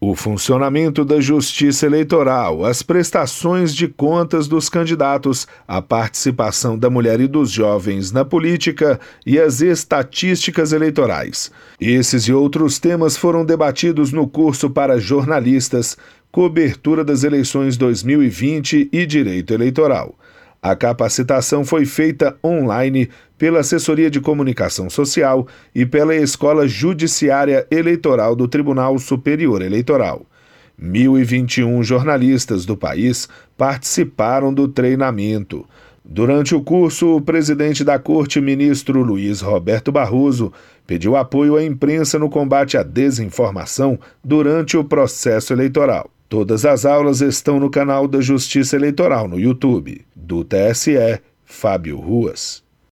o funcionamento da Justiça Eleitoral, as prestações de contas dos candidatos, a participação da mulher e dos jovens na política e as estatísticas eleitorais. Esses e outros temas foram debatidos no curso para jornalistas, cobertura das eleições 2020 e direito eleitoral. A capacitação foi feita online pela Assessoria de Comunicação Social e pela Escola Judiciária Eleitoral do Tribunal Superior Eleitoral. 1.021 jornalistas do país participaram do treinamento. Durante o curso, o presidente da Corte, ministro Luiz Roberto Barroso, pediu apoio à imprensa no combate à desinformação durante o processo eleitoral. Todas as aulas estão no canal da Justiça Eleitoral no YouTube. Do TSE, Fábio Ruas.